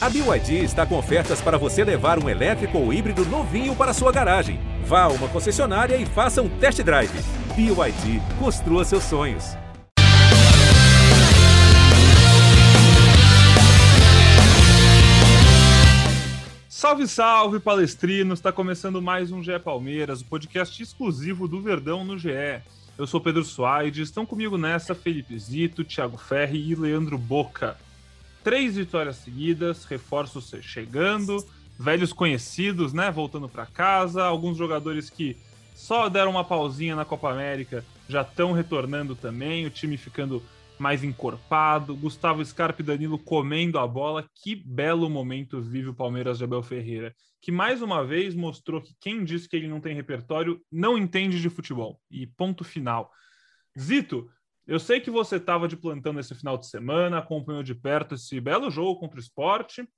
A BYD está com ofertas para você levar um elétrico ou híbrido novinho para sua garagem. Vá a uma concessionária e faça um test drive. BYD, construa seus sonhos. Salve, salve, palestrinos! Está começando mais um GE Palmeiras, o podcast exclusivo do Verdão no GE. Eu sou Pedro Suaide, estão comigo nessa Felipe Zito, Thiago Ferri e Leandro Boca. Três vitórias seguidas, reforços chegando, velhos conhecidos, né, voltando para casa, alguns jogadores que só deram uma pausinha na Copa América já estão retornando também, o time ficando mais encorpado, Gustavo Scarpa e Danilo comendo a bola. Que belo momento vive o Palmeiras de Abel Ferreira, que mais uma vez mostrou que quem disse que ele não tem repertório não entende de futebol. E ponto final. Zito, eu sei que você estava de plantão nesse final de semana, acompanhou de perto esse belo jogo contra o esporte.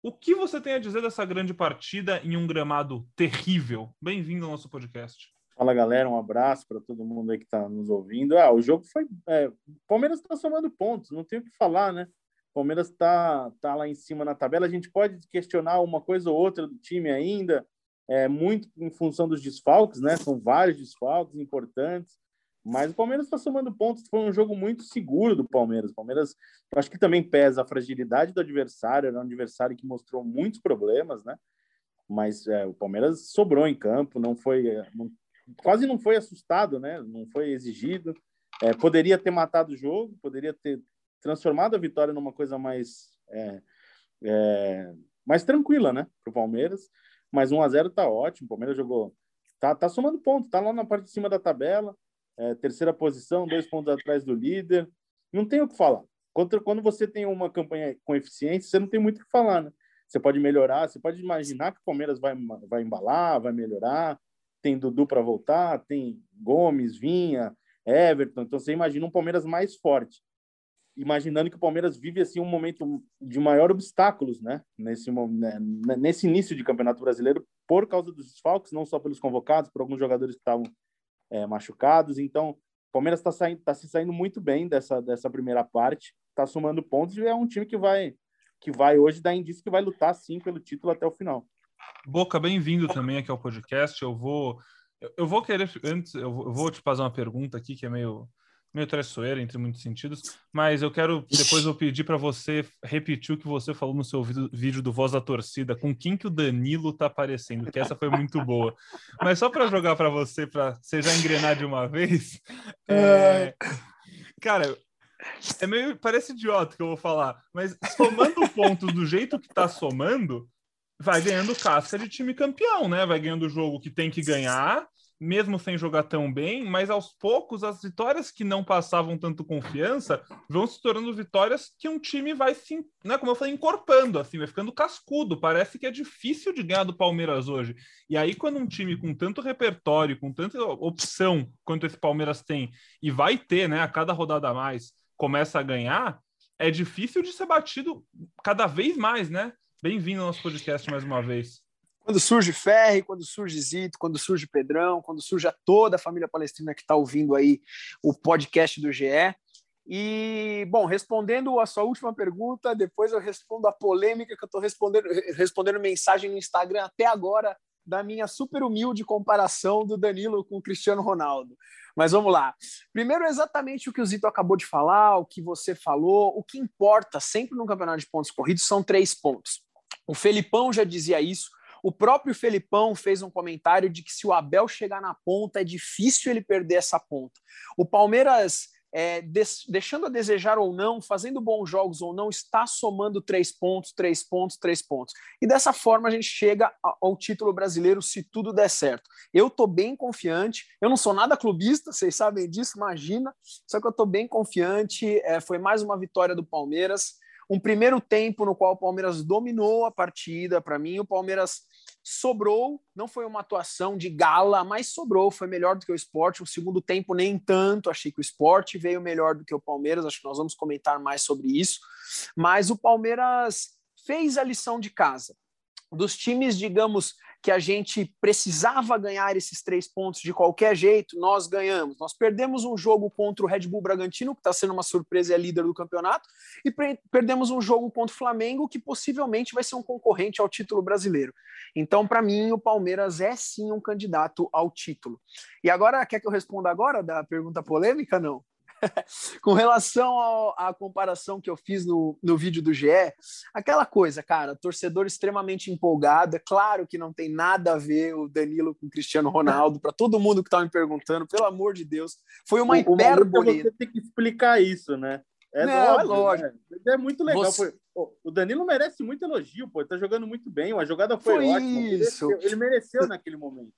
O que você tem a dizer dessa grande partida em um gramado terrível? Bem-vindo ao nosso podcast. Fala galera, um abraço para todo mundo aí que está nos ouvindo. Ah, o jogo foi. É, Palmeiras está somando pontos, não tem o que falar, né? Palmeiras está tá lá em cima na tabela. A gente pode questionar uma coisa ou outra do time ainda, é, muito em função dos desfalques, né? São vários desfalques importantes, mas o Palmeiras está somando pontos. Foi um jogo muito seguro do Palmeiras. O Palmeiras, acho que também pesa a fragilidade do adversário. Era um adversário que mostrou muitos problemas, né? Mas é, o Palmeiras sobrou em campo, não foi. Não quase não foi assustado, né? Não foi exigido. É, poderia ter matado o jogo, poderia ter transformado a vitória numa coisa mais é, é, mais tranquila, né? Para o Palmeiras. Mas 1 a 0 tá ótimo. O Palmeiras jogou, tá, tá somando pontos, tá lá na parte de cima da tabela, é, terceira posição, dois pontos atrás do líder. Não tem o que falar. Quando, quando você tem uma campanha com eficiência, você não tem muito o que falar, né? Você pode melhorar, você pode imaginar que o Palmeiras vai, vai embalar, vai melhorar, tem Dudu para voltar, tem Gomes, Vinha, Everton. Então você imagina um Palmeiras mais forte. Imaginando que o Palmeiras vive assim um momento de maior obstáculos, né? Nesse né, nesse início de Campeonato Brasileiro por causa dos desfalques, não só pelos convocados, por alguns jogadores que estavam é, machucados. Então, o Palmeiras está tá se saindo muito bem dessa dessa primeira parte, está somando pontos e é um time que vai que vai hoje dar indício que vai lutar sim pelo título até o final. Boca, bem-vindo também aqui ao podcast. Eu vou, eu vou querer antes, eu vou te fazer uma pergunta aqui que é meio meio traiçoeira entre muitos sentidos, mas eu quero depois eu pedir para você repetir o que você falou no seu vídeo do Voz da Torcida, com quem que o Danilo tá aparecendo, que essa foi muito boa. Mas só para jogar para você, para você já engrenar de uma vez, é... cara, é meio parece idiota que eu vou falar, mas somando pontos do jeito que tá somando, vai ganhando casca de time campeão, né? Vai ganhando o jogo que tem que ganhar, mesmo sem jogar tão bem, mas aos poucos as vitórias que não passavam tanto confiança vão se tornando vitórias que um time vai se, né, como eu falei, encorpando, assim, vai ficando cascudo. Parece que é difícil de ganhar do Palmeiras hoje. E aí, quando um time com tanto repertório, com tanta opção quanto esse Palmeiras tem, e vai ter, né, a cada rodada a mais, começa a ganhar, é difícil de ser batido cada vez mais, né? Bem-vindo ao nosso podcast mais uma vez. Quando surge Ferri, quando surge Zito, quando surge Pedrão, quando surge a toda a família palestrina que está ouvindo aí o podcast do GE. E, bom, respondendo a sua última pergunta, depois eu respondo a polêmica que eu estou respondendo, respondendo mensagem no Instagram até agora da minha super humilde comparação do Danilo com o Cristiano Ronaldo. Mas vamos lá. Primeiro, exatamente o que o Zito acabou de falar, o que você falou. O que importa sempre no campeonato de pontos corridos são três pontos. O Felipão já dizia isso. O próprio Felipão fez um comentário de que se o Abel chegar na ponta, é difícil ele perder essa ponta. O Palmeiras, é, deixando a desejar ou não, fazendo bons jogos ou não, está somando três pontos, três pontos, três pontos. E dessa forma a gente chega ao título brasileiro se tudo der certo. Eu estou bem confiante, eu não sou nada clubista, vocês sabem disso, imagina, só que eu estou bem confiante. É, foi mais uma vitória do Palmeiras um primeiro tempo no qual o Palmeiras dominou a partida. Para mim, o Palmeiras sobrou, não foi uma atuação de gala, mas sobrou, foi melhor do que o esporte. O segundo tempo, nem tanto. Achei que o esporte veio melhor do que o Palmeiras. Acho que nós vamos comentar mais sobre isso. Mas o Palmeiras fez a lição de casa. Dos times, digamos, que a gente precisava ganhar esses três pontos de qualquer jeito, nós ganhamos. Nós perdemos um jogo contra o Red Bull Bragantino, que está sendo uma surpresa e é líder do campeonato, e perdemos um jogo contra o Flamengo, que possivelmente vai ser um concorrente ao título brasileiro. Então, para mim, o Palmeiras é sim um candidato ao título. E agora, quer que eu responda agora da pergunta polêmica? Não. com relação à comparação que eu fiz no, no vídeo do GE, aquela coisa, cara, torcedor extremamente empolgado. É claro que não tem nada a ver o Danilo com o Cristiano Ronaldo, para todo mundo que está me perguntando, pelo amor de Deus. Foi uma o, hipérbole. O você tem que explicar isso, né? É, não, é óbvio, é lógico. Né? É muito legal. Você... Pô, o Danilo merece muito elogio, pô. Ele tá jogando muito bem. A jogada foi, foi ótima. Isso. Ele, ele mereceu naquele momento.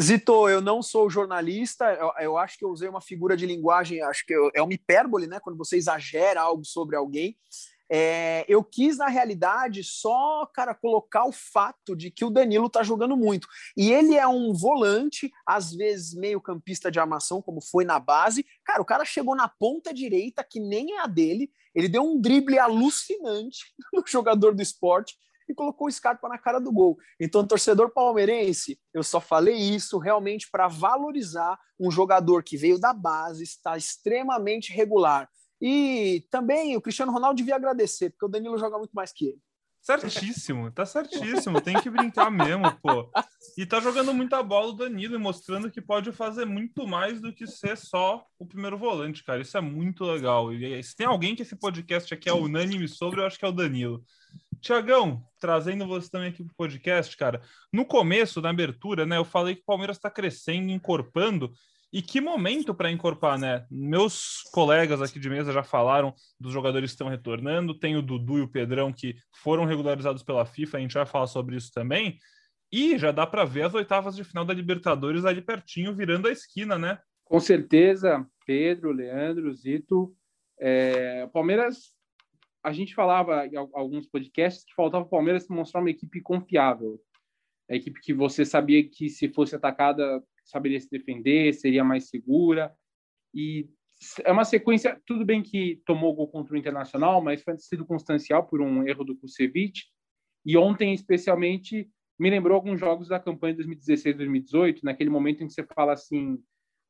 Zito, eu não sou jornalista, eu, eu, acho que eu usei uma figura de linguagem, acho que eu, é uma hipérbole, né? Quando você exagera algo sobre alguém. É, eu quis, na realidade, só, cara, colocar o fato de que o Danilo tá jogando muito. E ele é um volante, às vezes meio campista de armação, como foi na base. Cara, o cara chegou na ponta direita, que nem é a dele. Ele deu um drible alucinante no jogador do esporte e colocou o Scarpa na cara do gol. Então, torcedor palmeirense, eu só falei isso realmente para valorizar um jogador que veio da base, está extremamente regular. E também o Cristiano Ronaldo devia agradecer, porque o Danilo joga muito mais que ele. Certíssimo, tá certíssimo. Tem que brincar mesmo, pô. E tá jogando muita bola o Danilo e mostrando que pode fazer muito mais do que ser só o primeiro volante, cara. Isso é muito legal. E se tem alguém que esse podcast aqui é unânime sobre, eu acho que é o Danilo. Tiagão, trazendo você também aqui para o podcast, cara. No começo, na abertura, né, eu falei que o Palmeiras está crescendo, encorpando. E que momento para encorpar, né? Meus colegas aqui de mesa já falaram dos jogadores que estão retornando. Tem o Dudu e o Pedrão que foram regularizados pela FIFA, a gente vai falar sobre isso também. E já dá para ver as oitavas de final da Libertadores ali pertinho, virando a esquina, né? Com certeza, Pedro, Leandro, Zito. É, Palmeiras a gente falava em alguns podcasts que faltava o Palmeiras mostrar uma equipe confiável. A equipe que você sabia que se fosse atacada saberia se defender, seria mais segura. E é uma sequência, tudo bem que tomou gol contra o Internacional, mas foi circunstancial por um erro do Kusevich. E ontem, especialmente, me lembrou alguns jogos da campanha de 2016-2018, naquele momento em que você fala assim,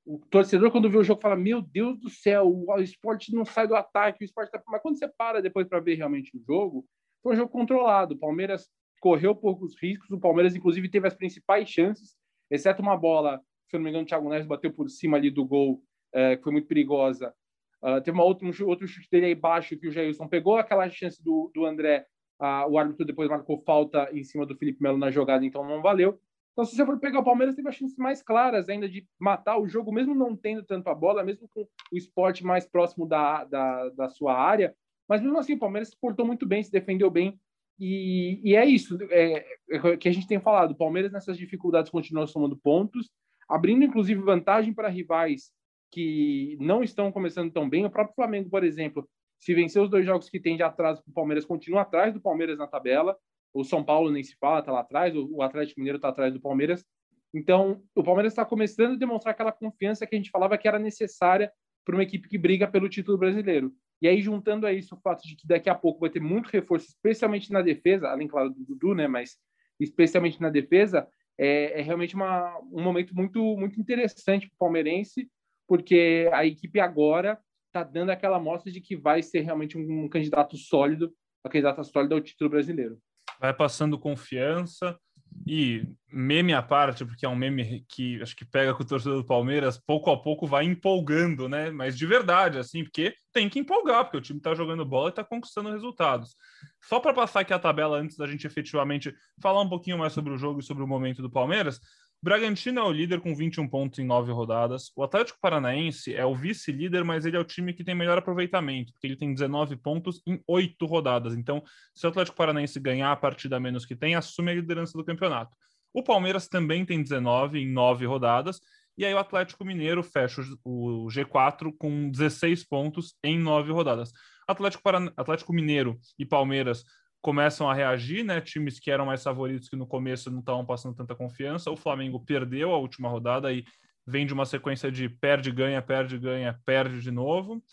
o torcedor, quando vê o jogo, fala: Meu Deus do céu, o esporte não sai do ataque, o esporte tá... Mas quando você para depois para ver realmente o jogo, foi um jogo controlado. O Palmeiras correu poucos riscos, o Palmeiras, inclusive, teve as principais chances, exceto uma bola, se eu não me engano, o Thiago Neves bateu por cima ali do gol, é, que foi muito perigosa. Uh, teve uma outra, um outro chute dele aí baixo que o Jailson pegou, aquela chance do, do André, uh, o árbitro depois marcou falta em cima do Felipe Melo na jogada, então não valeu. Então, se você for pegar o Palmeiras, teve as chances mais claras ainda de matar o jogo, mesmo não tendo tanto a bola, mesmo com o esporte mais próximo da, da, da sua área. Mas mesmo assim, o Palmeiras se portou muito bem, se defendeu bem. E, e é isso é, é, que a gente tem falado. O Palmeiras, nessas dificuldades, continua somando pontos, abrindo inclusive vantagem para rivais que não estão começando tão bem. O próprio Flamengo, por exemplo, se vencer os dois jogos que tem de atraso para o Palmeiras, continua atrás do Palmeiras na tabela. O São Paulo nem se fala, está lá atrás. O Atlético Mineiro está atrás do Palmeiras. Então, o Palmeiras está começando a demonstrar aquela confiança que a gente falava que era necessária para uma equipe que briga pelo título brasileiro. E aí, juntando a isso o fato de que daqui a pouco vai ter muito reforço, especialmente na defesa, além, claro, do Dudu, né? Mas especialmente na defesa, é, é realmente uma, um momento muito, muito interessante para o palmeirense, porque a equipe agora está dando aquela amostra de que vai ser realmente um, um candidato sólido, uma candidata sólida ao título brasileiro vai passando confiança e meme à parte, porque é um meme que acho que pega com o torcedor do Palmeiras, pouco a pouco vai empolgando, né? Mas de verdade, assim, porque tem que empolgar, porque o time tá jogando bola e tá conquistando resultados. Só para passar aqui a tabela antes da gente efetivamente falar um pouquinho mais sobre o jogo e sobre o momento do Palmeiras, Bragantino é o líder com 21 pontos em 9 rodadas. O Atlético Paranaense é o vice-líder, mas ele é o time que tem melhor aproveitamento, porque ele tem 19 pontos em 8 rodadas. Então, se o Atlético Paranaense ganhar a partida menos que tem, assume a liderança do campeonato. O Palmeiras também tem 19 em 9 rodadas. E aí o Atlético Mineiro fecha o G4 com 16 pontos em 9 rodadas. Atlético, Paran... Atlético Mineiro e Palmeiras começam a reagir, né? Times que eram mais favoritos que no começo não estavam passando tanta confiança. O Flamengo perdeu a última rodada e vem de uma sequência de perde, ganha, perde, ganha, perde de novo.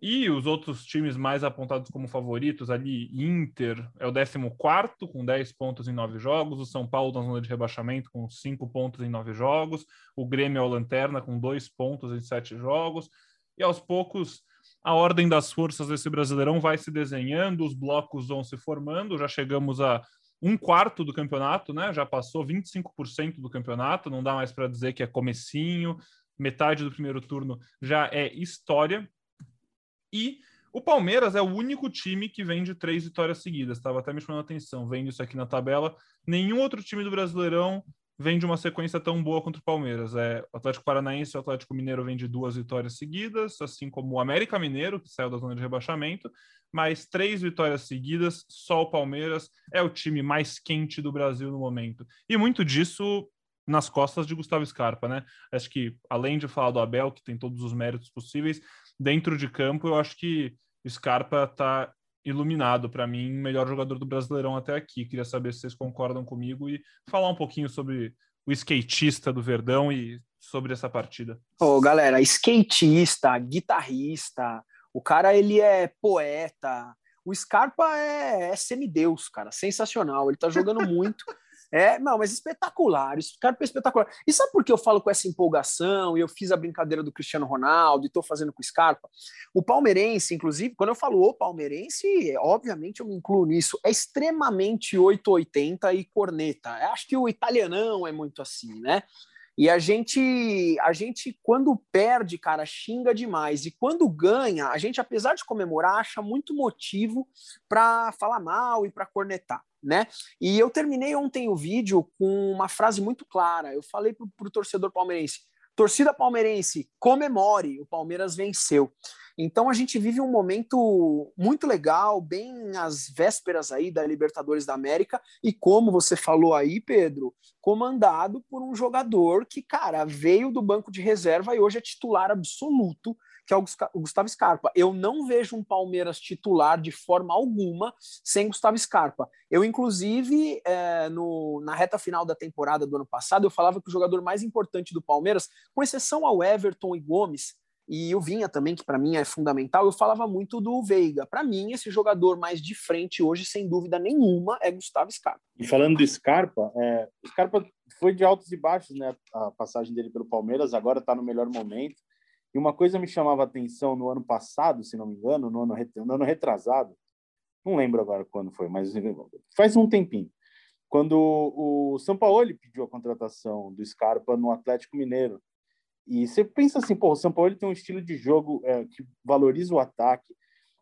E os outros times mais apontados como favoritos ali, Inter é o 14 com 10 pontos em 9 jogos, o São Paulo na zona de rebaixamento com 5 pontos em 9 jogos, o Grêmio é o Lanterna com 2 pontos em 7 jogos, e aos poucos a ordem das forças desse Brasileirão vai se desenhando, os blocos vão se formando, já chegamos a um quarto do campeonato, né? Já passou 25% do campeonato, não dá mais para dizer que é comecinho, metade do primeiro turno já é história. E o Palmeiras é o único time que vem de três vitórias seguidas. Estava até me chamando a atenção, vendo isso aqui na tabela. Nenhum outro time do Brasileirão vem de uma sequência tão boa contra o Palmeiras. É, o Atlético Paranaense e o Atlético Mineiro vêm de duas vitórias seguidas, assim como o América Mineiro, que saiu da zona de rebaixamento, mas três vitórias seguidas, só o Palmeiras é o time mais quente do Brasil no momento. E muito disso nas costas de Gustavo Scarpa, né? Acho que, além de falar do Abel, que tem todos os méritos possíveis, dentro de campo, eu acho que Scarpa está iluminado para mim, melhor jogador do Brasileirão até aqui. Queria saber se vocês concordam comigo e falar um pouquinho sobre o skatista do Verdão e sobre essa partida. Ô, galera, skatista, guitarrista, o cara ele é poeta. O Scarpa é, é semideus, cara, sensacional. Ele tá jogando muito. É, não, mas espetacular, Scarpa é espetacular. E sabe por que eu falo com essa empolgação e eu fiz a brincadeira do Cristiano Ronaldo e estou fazendo com o Scarpa? O palmeirense, inclusive, quando eu falo o palmeirense, obviamente eu me incluo nisso, é extremamente 880 e corneta. Eu acho que o italianão é muito assim, né? E a gente, a gente, quando perde, cara, xinga demais. E quando ganha, a gente, apesar de comemorar, acha muito motivo para falar mal e para cornetar, né? E eu terminei ontem o vídeo com uma frase muito clara. Eu falei para o torcedor palmeirense: torcida palmeirense, comemore, o Palmeiras venceu. Então a gente vive um momento muito legal, bem às vésperas aí da Libertadores da América e como você falou aí, Pedro, comandado por um jogador que, cara, veio do banco de reserva e hoje é titular absoluto, que é o Gustavo Scarpa. Eu não vejo um Palmeiras titular de forma alguma sem Gustavo Scarpa. Eu, inclusive, é, no, na reta final da temporada do ano passado, eu falava que o jogador mais importante do Palmeiras, com exceção ao Everton e Gomes, e o Vinha também, que para mim é fundamental, eu falava muito do Veiga. Para mim, esse jogador mais de frente hoje, sem dúvida nenhuma, é Gustavo Scarpa. E falando do Scarpa, é, o Scarpa foi de altos e baixos, né? A passagem dele pelo Palmeiras, agora está no melhor momento. E uma coisa me chamava atenção no ano passado, se não me engano, no ano, no ano retrasado, não lembro agora quando foi, mas faz um tempinho, quando o São Paulo pediu a contratação do Scarpa no Atlético Mineiro. E você pensa assim, pô, o São Paulo tem um estilo de jogo é, que valoriza o ataque.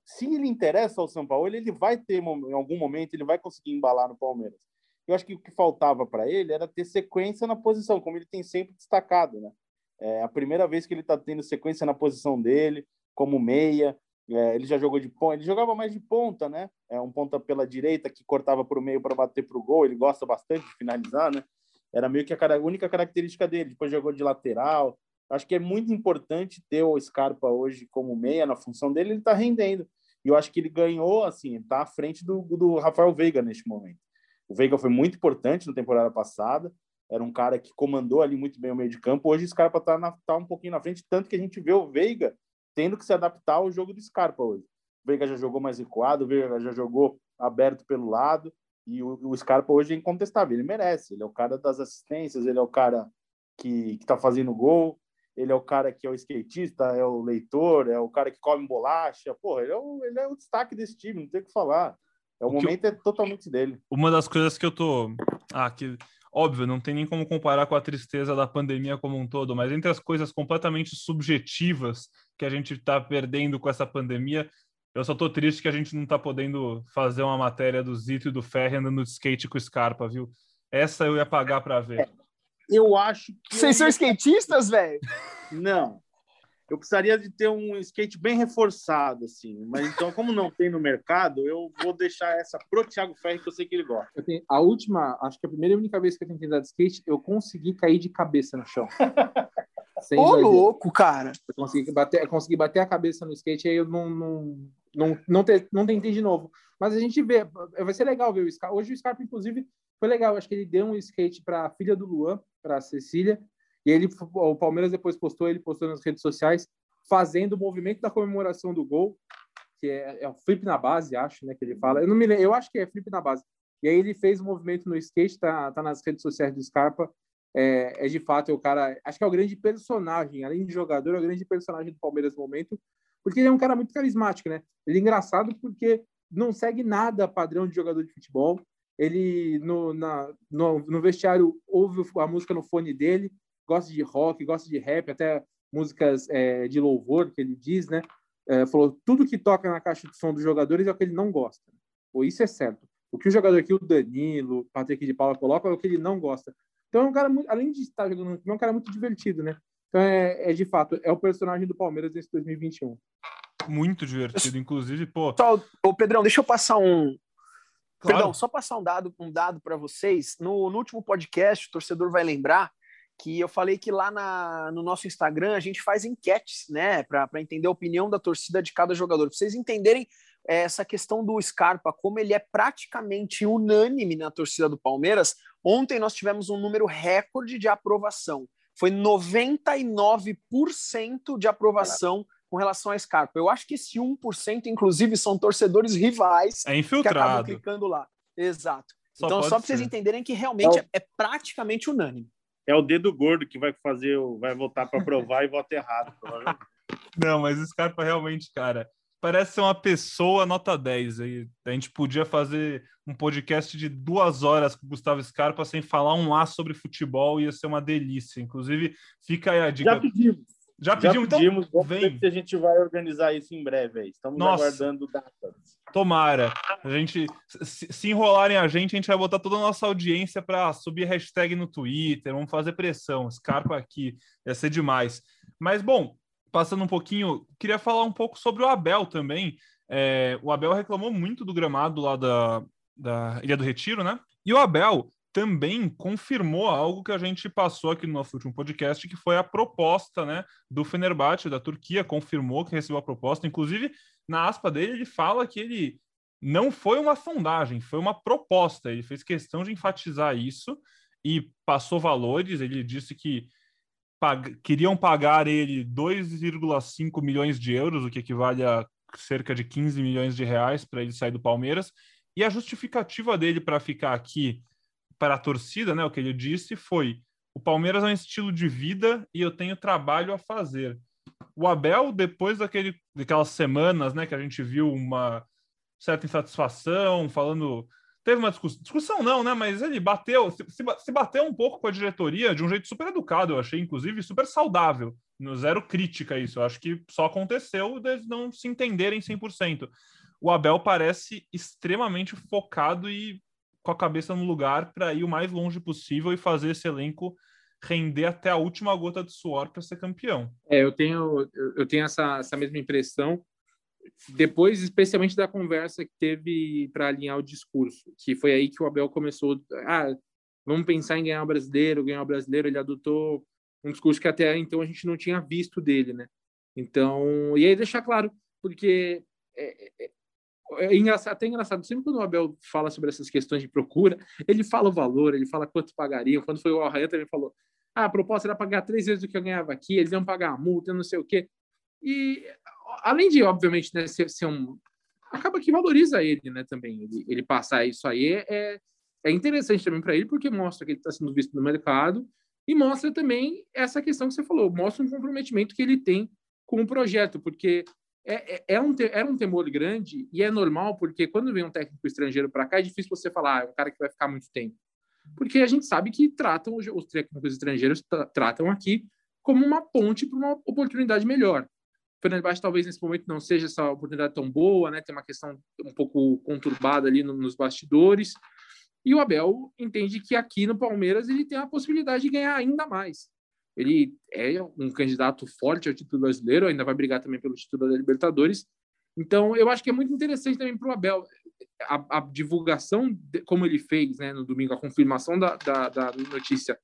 Se ele interessa ao São Paulo, ele vai ter, em algum momento, ele vai conseguir embalar no Palmeiras. Eu acho que o que faltava para ele era ter sequência na posição, como ele tem sempre destacado, né? É a primeira vez que ele está tendo sequência na posição dele, como meia. É, ele já jogou de ponta, ele jogava mais de ponta, né? É um ponta pela direita que cortava para o meio para bater para o gol. Ele gosta bastante de finalizar, né? Era meio que a única característica dele. Depois jogou de lateral, Acho que é muito importante ter o Scarpa hoje como meia na função dele, ele está rendendo. E eu acho que ele ganhou, assim, está à frente do, do Rafael Veiga neste momento. O Veiga foi muito importante na temporada passada, era um cara que comandou ali muito bem o meio de campo. Hoje o Scarpa está tá um pouquinho na frente, tanto que a gente vê o Veiga tendo que se adaptar ao jogo do Scarpa hoje. O Veiga já jogou mais recuado, o Veiga já jogou aberto pelo lado, e o, o Scarpa hoje é incontestável, ele merece. Ele é o cara das assistências, ele é o cara que está fazendo gol, ele é o cara que é o skatista, é o leitor, é o cara que come bolacha. Porra, ele é o, ele é o destaque desse time, não tem o que falar. É, o, o momento eu... é totalmente dele. Uma das coisas que eu tô. Ah, que. Óbvio, não tem nem como comparar com a tristeza da pandemia como um todo, mas entre as coisas completamente subjetivas que a gente está perdendo com essa pandemia, eu só tô triste que a gente não tá podendo fazer uma matéria do Zito e do Ferri andando de skate com o Scarpa, viu? Essa eu ia pagar para ver. É eu acho que. Vocês são skatistas, velho? Não. Eu precisaria de ter um skate bem reforçado, assim. Mas então, como não tem no mercado, eu vou deixar essa pro Thiago Ferri, que eu sei que ele gosta. Eu tenho, a última, acho que a primeira e única vez que eu tentei andar de skate, eu consegui cair de cabeça no chão. Ô, louco, cara! Eu consegui bater, eu consegui bater a cabeça no skate, aí eu não, não, não, não, te, não tentei de novo. Mas a gente vê, vai ser legal ver o Scarpa. Hoje o Scarpa, inclusive, foi legal. Acho que ele deu um skate para a filha do Luan, para a Cecília. E ele, o Palmeiras depois postou, ele postou nas redes sociais fazendo o movimento da comemoração do gol, que é, é o flip na base, acho, né, que ele fala. Eu não me lembro, eu acho que é flip na base. E aí ele fez o movimento no skate, tá, tá nas redes sociais do Scarpa. É, é de fato é o cara, acho que é o grande personagem, além de jogador, é o grande personagem do Palmeiras no momento, porque ele é um cara muito carismático, né? Ele é engraçado porque não segue nada padrão de jogador de futebol. Ele no, na, no, no vestiário ouve a música no fone dele, gosta de rock, gosta de rap, até músicas é, de louvor que ele diz, né? É, falou tudo que toca na caixa de som dos jogadores é o que ele não gosta. Ou isso é certo. O que o jogador aqui, o Danilo, Patrick de Paula coloca é o que ele não gosta. Então é um cara muito, além de estar jogando, é um cara muito divertido, né? Então é, é de fato é o personagem do Palmeiras nesse 2021. Muito divertido, inclusive, pô. Só, ô Pedrão, deixa eu passar um, Claro. Perdão, só passar um dado, um dado para vocês. No, no, último podcast, o torcedor vai lembrar que eu falei que lá na, no nosso Instagram a gente faz enquetes, né, para entender a opinião da torcida de cada jogador. Para vocês entenderem é, essa questão do Scarpa, como ele é praticamente unânime na torcida do Palmeiras. Ontem nós tivemos um número recorde de aprovação. Foi 99% de aprovação com relação a Scarpa. Eu acho que esse 1%, inclusive, são torcedores rivais é infiltrado. que acabam clicando lá. Exato. Só então, só para vocês entenderem que realmente é, é praticamente unânime. É o dedo gordo que vai fazer, vai votar para provar e vota errado, Não, mas o Scarpa realmente, cara, parece ser uma pessoa nota 10. Aí. A gente podia fazer um podcast de duas horas com o Gustavo Scarpa sem falar um lá sobre futebol, ia ser uma delícia. Inclusive, fica aí a dica. Já pedimos. Já pedimos, Já pedimos então? Vamos vem. se a gente vai organizar isso em breve. Aí. Estamos Nossa. aguardando datas. Tomara. A gente, se, se, enrolarem a gente, a gente vai botar toda a nossa audiência para subir hashtag no Twitter. Vamos fazer pressão. Scarpa aqui. Ia ser demais. Mas, bom, passando um pouquinho, queria falar um pouco sobre o Abel também. É, o Abel reclamou muito do gramado lá da, da Ilha do Retiro, né? E o Abel também confirmou algo que a gente passou aqui no nosso último podcast, que foi a proposta né, do Fenerbahçe, da Turquia, confirmou que recebeu a proposta. Inclusive, na aspa dele, ele fala que ele não foi uma sondagem, foi uma proposta. Ele fez questão de enfatizar isso e passou valores. Ele disse que pag queriam pagar ele 2,5 milhões de euros, o que equivale a cerca de 15 milhões de reais para ele sair do Palmeiras. E a justificativa dele para ficar aqui para a torcida, né, o que ele disse foi: o Palmeiras é um estilo de vida e eu tenho trabalho a fazer. O Abel, depois daquele, daquelas semanas, né, que a gente viu uma certa insatisfação, falando. Teve uma discussão, discussão não, né? Mas ele bateu, se, se bateu um pouco com a diretoria de um jeito super educado, eu achei, inclusive, super saudável. No zero crítica isso. Eu acho que só aconteceu deles não se entenderem 100%. O Abel parece extremamente focado e com a cabeça no lugar para ir o mais longe possível e fazer esse elenco render até a última gota de suor para ser campeão. É, eu tenho, eu tenho essa, essa mesma impressão. Depois, especialmente da conversa que teve para alinhar o discurso, que foi aí que o Abel começou. Ah, vamos pensar em ganhar o brasileiro, ganhar o brasileiro. Ele adotou um discurso que até então a gente não tinha visto dele, né? Então, e aí deixar claro, porque é, é, é engraçado, até engraçado, sempre quando o Abel fala sobre essas questões de procura, ele fala o valor, ele fala quanto pagariam. Quando foi o Arraia também falou, ah, a proposta era pagar três vezes o que eu ganhava aqui, eles iam pagar a multa, não sei o quê. E, além de, obviamente, né, ser, ser um... Acaba que valoriza ele, né, também. Ele, ele passar isso aí é, é interessante também para ele, porque mostra que ele está sendo visto no mercado e mostra também essa questão que você falou, mostra um comprometimento que ele tem com o projeto, porque é, é, é um, era um temor grande e é normal, porque quando vem um técnico estrangeiro para cá, é difícil você falar, ah, é um cara que vai ficar muito tempo. Porque a gente sabe que tratam os, os técnicos estrangeiros tratam aqui como uma ponte para uma oportunidade melhor. O Fenerbahçe talvez nesse momento não seja essa oportunidade tão boa, né? Tem uma questão um pouco conturbada ali no, nos bastidores. E o Abel entende que aqui no Palmeiras ele tem a possibilidade de ganhar ainda mais. Ele é um candidato forte ao título brasileiro, ainda vai brigar também pelo título da Libertadores. Então, eu acho que é muito interessante também para o Abel a, a, divulgação, de, como ele fez né, no domingo, a confirmação da, da, da, notícia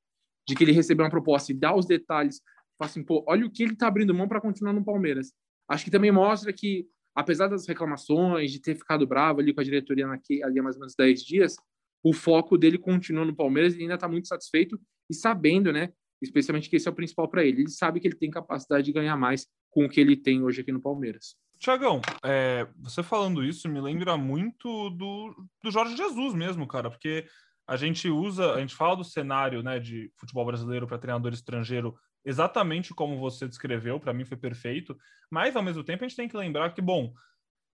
de que ele recebeu uma proposta e dar os detalhes. Assim, pô, olha o que ele está abrindo mão para continuar no Palmeiras. Acho que também mostra que, apesar das reclamações, de ter ficado bravo ali com a diretoria naquele, ali há mais ou menos 10 dias, o foco dele continua no Palmeiras e ainda está muito satisfeito e sabendo, né, especialmente que esse é o principal para ele. Ele sabe que ele tem capacidade de ganhar mais com o que ele tem hoje aqui no Palmeiras. Tiagão, é, você falando isso me lembra muito do, do Jorge Jesus mesmo, cara, porque a gente usa, a gente fala do cenário né, de futebol brasileiro para treinador estrangeiro exatamente como você descreveu, para mim foi perfeito, mas ao mesmo tempo a gente tem que lembrar que, bom,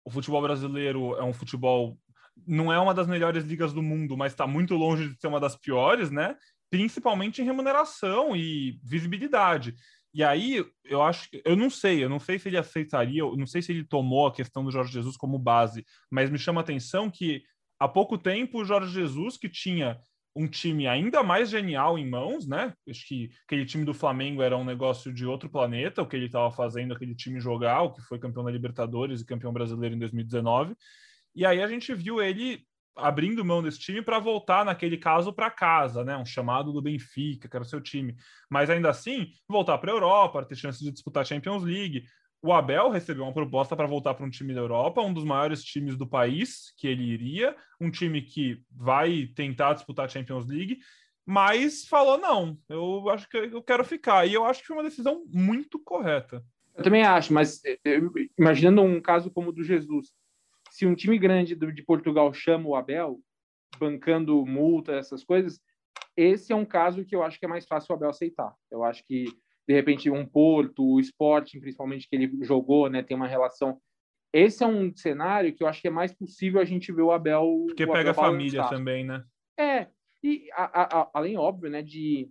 o futebol brasileiro é um futebol, não é uma das melhores ligas do mundo, mas está muito longe de ser uma das piores, né? Principalmente em remuneração e visibilidade. E aí, eu acho que eu não sei, eu não sei se ele aceitaria, eu não sei se ele tomou a questão do Jorge Jesus como base, mas me chama a atenção que há pouco tempo o Jorge Jesus, que tinha um time ainda mais genial em mãos, né? Acho que aquele time do Flamengo era um negócio de outro planeta, o que ele estava fazendo, aquele time jogar, o que foi campeão da Libertadores e campeão brasileiro em 2019. E aí a gente viu ele abrindo mão desse time para voltar, naquele caso, para casa, né? Um chamado do Benfica, que era o seu time. Mas ainda assim, voltar para a Europa, ter chance de disputar a Champions League. O Abel recebeu uma proposta para voltar para um time da Europa, um dos maiores times do país que ele iria, um time que vai tentar disputar a Champions League, mas falou: não, eu acho que eu quero ficar. E eu acho que foi uma decisão muito correta. Eu também acho, mas eh, imaginando um caso como o do Jesus, se um time grande de Portugal chama o Abel, bancando multa, essas coisas, esse é um caso que eu acho que é mais fácil o Abel aceitar. Eu acho que de repente um Porto, o Sporting, principalmente que ele jogou, né, tem uma relação. Esse é um cenário que eu acho que é mais possível a gente ver o Abel. Porque o pega Abel a família também, né? É, e a, a, além, óbvio, né, de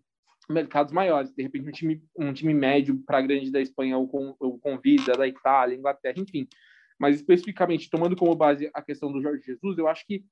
mercados maiores. De repente, um time, um time médio para grande da Espanha o convida, da Itália, Inglaterra, enfim. Mas especificamente, tomando como base a questão do Jorge Jesus, eu acho que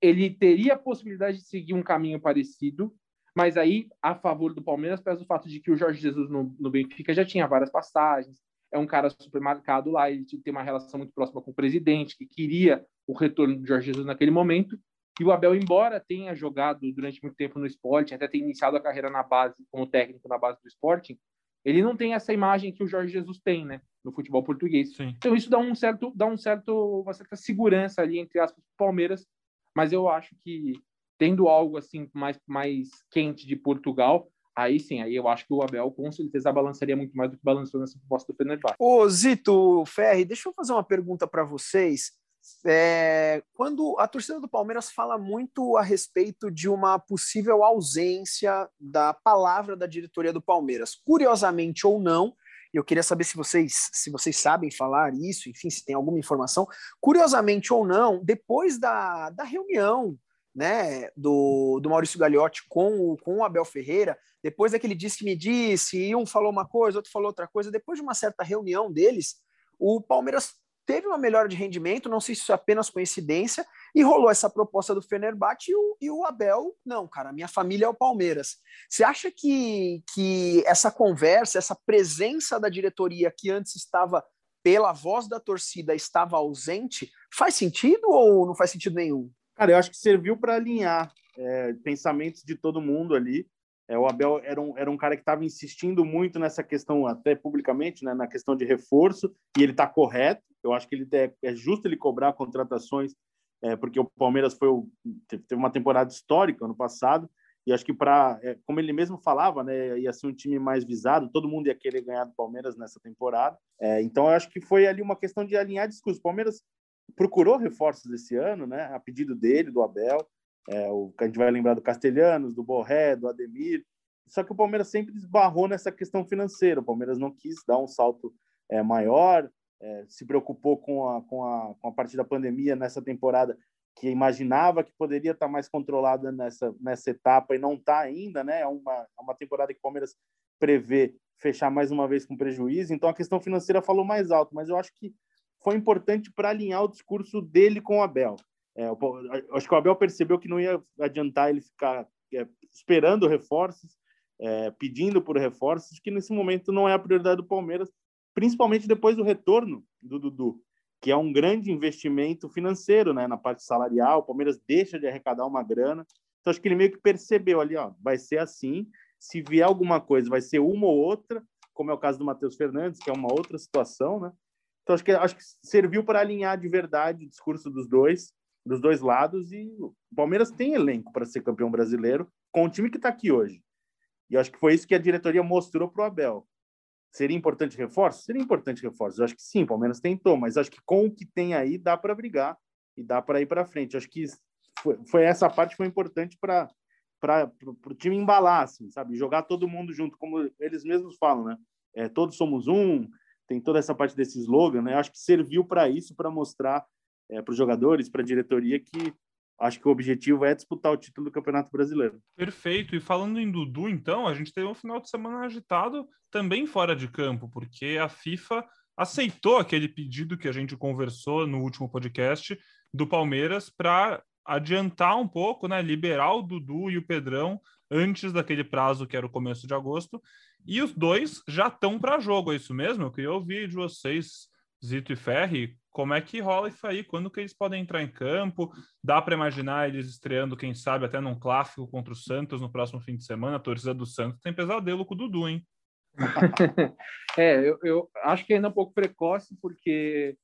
ele teria a possibilidade de seguir um caminho parecido, mas aí, a favor do Palmeiras, pesa o fato de que o Jorge Jesus no, no Benfica já tinha várias passagens, é um cara super marcado lá, ele tem uma relação muito próxima com o presidente, que queria o retorno do Jorge Jesus naquele momento. E o Abel, embora tenha jogado durante muito tempo no esporte, até ter iniciado a carreira na base, como técnico na base do Sporting, ele não tem essa imagem que o Jorge Jesus tem, né, no futebol português. Sim. Então isso dá um certo, dá um certo, uma certa segurança ali entre aspas Palmeiras, mas eu acho que tendo algo assim mais, mais quente de Portugal, aí sim, aí eu acho que o Abel com certeza balançaria muito mais do que balançou nessa proposta do Fenerbahçe. Ô Zito, Ferri, deixa eu fazer uma pergunta para vocês. É, quando a torcida do Palmeiras fala muito a respeito de uma possível ausência da palavra da diretoria do Palmeiras, curiosamente ou não, eu queria saber se vocês, se vocês sabem falar isso, enfim, se tem alguma informação. Curiosamente ou não, depois da, da reunião né, do, do Maurício Gagliotti com o, com o Abel Ferreira, depois daquele disse que me disse, e um falou uma coisa, outro falou outra coisa, depois de uma certa reunião deles, o Palmeiras teve uma melhora de rendimento, não sei se isso é apenas coincidência, e rolou essa proposta do Fenerbahçe e o, e o Abel, não, cara, minha família é o Palmeiras. Você acha que, que essa conversa, essa presença da diretoria que antes estava pela voz da torcida estava ausente, faz sentido ou não faz sentido nenhum? Cara, eu acho que serviu para alinhar é, pensamentos de todo mundo ali. É, o Abel era um, era um cara que estava insistindo muito nessa questão, até publicamente, né, na questão de reforço, e ele está correto. Eu acho que ele é, é justo ele cobrar contratações, é, porque o Palmeiras foi o, teve uma temporada histórica ano passado, e acho que para, é, como ele mesmo falava, né, ia ser um time mais visado, todo mundo ia querer ganhar do Palmeiras nessa temporada. É, então eu acho que foi ali uma questão de alinhar discursos. O Palmeiras procurou reforços esse ano, né? A pedido dele, do Abel. É, o, a gente vai lembrar do Castelhanos, do Borré, do Ademir. Só que o Palmeiras sempre esbarrou nessa questão financeira. O Palmeiras não quis dar um salto é, maior, é, se preocupou com a, com, a, com a parte da pandemia nessa temporada, que imaginava que poderia estar mais controlada nessa, nessa etapa e não está ainda, né? É uma, é uma temporada que o Palmeiras prevê fechar mais uma vez com prejuízo. Então a questão financeira falou mais alto, mas eu acho que foi importante para alinhar o discurso dele com o Abel. É, acho que o Abel percebeu que não ia adiantar ele ficar é, esperando reforços, é, pedindo por reforços, que nesse momento não é a prioridade do Palmeiras, principalmente depois do retorno do Dudu, que é um grande investimento financeiro né, na parte salarial. O Palmeiras deixa de arrecadar uma grana. Então, acho que ele meio que percebeu ali, ó, vai ser assim. Se vier alguma coisa, vai ser uma ou outra, como é o caso do Matheus Fernandes, que é uma outra situação, né? Então acho que acho que serviu para alinhar de verdade o discurso dos dois, dos dois lados e o Palmeiras tem elenco para ser campeão brasileiro com o time que está aqui hoje. E acho que foi isso que a diretoria mostrou para o Abel. Seria importante reforço? Seria importante reforço. Eu acho que sim, o Palmeiras tentou, mas acho que com o que tem aí dá para brigar e dá para ir para frente. Acho que foi, foi, essa parte foi importante para para o time embalar, assim, sabe? Jogar todo mundo junto, como eles mesmos falam, né? É, todos somos um, tem toda essa parte desse slogan, né? Acho que serviu para isso, para mostrar é, para os jogadores, para a diretoria que acho que o objetivo é disputar o título do Campeonato Brasileiro. Perfeito. E falando em Dudu, então, a gente teve um final de semana agitado também fora de campo, porque a FIFA aceitou aquele pedido que a gente conversou no último podcast do Palmeiras para adiantar um pouco, né, liberar o Dudu e o Pedrão antes daquele prazo que era o começo de agosto. E os dois já estão para jogo, é isso mesmo? Eu queria ouvir de vocês, Zito e Ferri, como é que rola isso aí? Quando que eles podem entrar em campo? Dá para imaginar eles estreando, quem sabe, até num clássico contra o Santos no próximo fim de semana? A torcida do Santos tem pesadelo com o Dudu, hein? é, eu, eu, acho que ainda é um pouco precoce, porque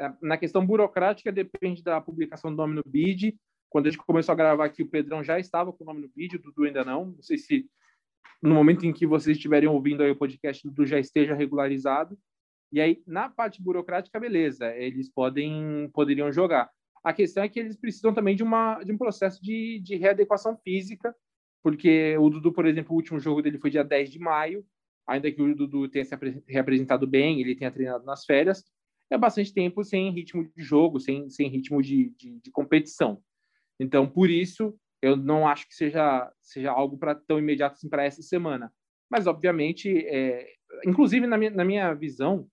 é, na questão burocrática depende da publicação do nome no BID. Quando a gente começou a gravar aqui, o Pedrão já estava com o nome no BID, o Dudu ainda não. Não sei se no momento em que vocês estiverem ouvindo aí o podcast, o Dudu já esteja regularizado. E aí, na parte burocrática, beleza, eles podem poderiam jogar. A questão é que eles precisam também de, uma, de um processo de, de readequação física, porque o Dudu, por exemplo, o último jogo dele foi dia 10 de maio, ainda que o Dudu tenha se reapresentado bem, ele tenha treinado nas férias, é bastante tempo sem ritmo de jogo, sem, sem ritmo de, de, de competição. Então, por isso, eu não acho que seja, seja algo para tão imediato assim para essa semana. Mas, obviamente, é, inclusive na minha, na minha visão,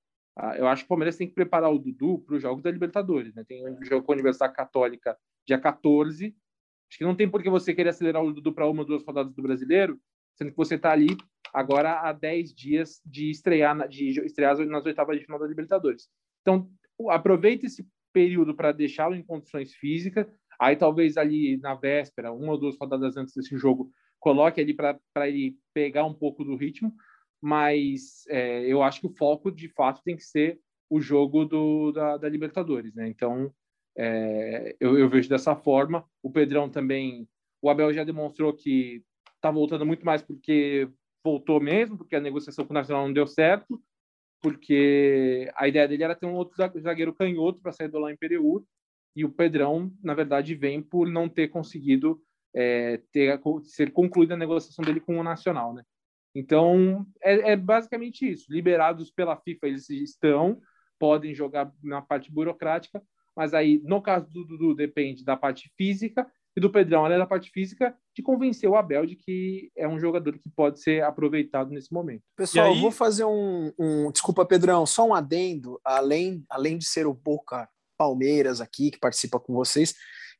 eu acho que o Palmeiras tem que preparar o Dudu para os jogos da Libertadores. Né? Tem um jogo com a Universidade Católica dia 14. Acho que não tem por que você querer acelerar o Dudu para uma ou duas rodadas do brasileiro, sendo que você está ali agora há 10 dias de estrear, de estrear nas oitavas de final da Libertadores. Então, aproveite esse período para deixá-lo em condições físicas. Aí, talvez ali na véspera, uma ou duas rodadas antes desse jogo, coloque ali para ele pegar um pouco do ritmo mas é, eu acho que o foco de fato tem que ser o jogo do, da, da Libertadores, né? Então é, eu, eu, vejo dessa forma. O Pedrão também, o Abel já demonstrou que está voltando muito mais porque voltou mesmo, porque a negociação com o Nacional não deu certo, porque a ideia dele era ter um outro zagueiro canhoto para sair do em Pereur, e o Pedrão, na verdade, vem por não ter conseguido é, ter, ser concluída a negociação dele com o Nacional, né? Então, é, é, basicamente isso. Liberados pela FIFA, eles estão, podem jogar na parte burocrática, mas aí, no caso do Dudu, depende da parte física, e do Pedrão, além da parte física, de convencer o Abel de que é um jogador que pode ser aproveitado nesse momento. Pessoal, aí... vou fazer um, um, Desculpa, Pedrão, só um adendo, além, além de ser o Boca Palmeiras aqui, que participa com vocês,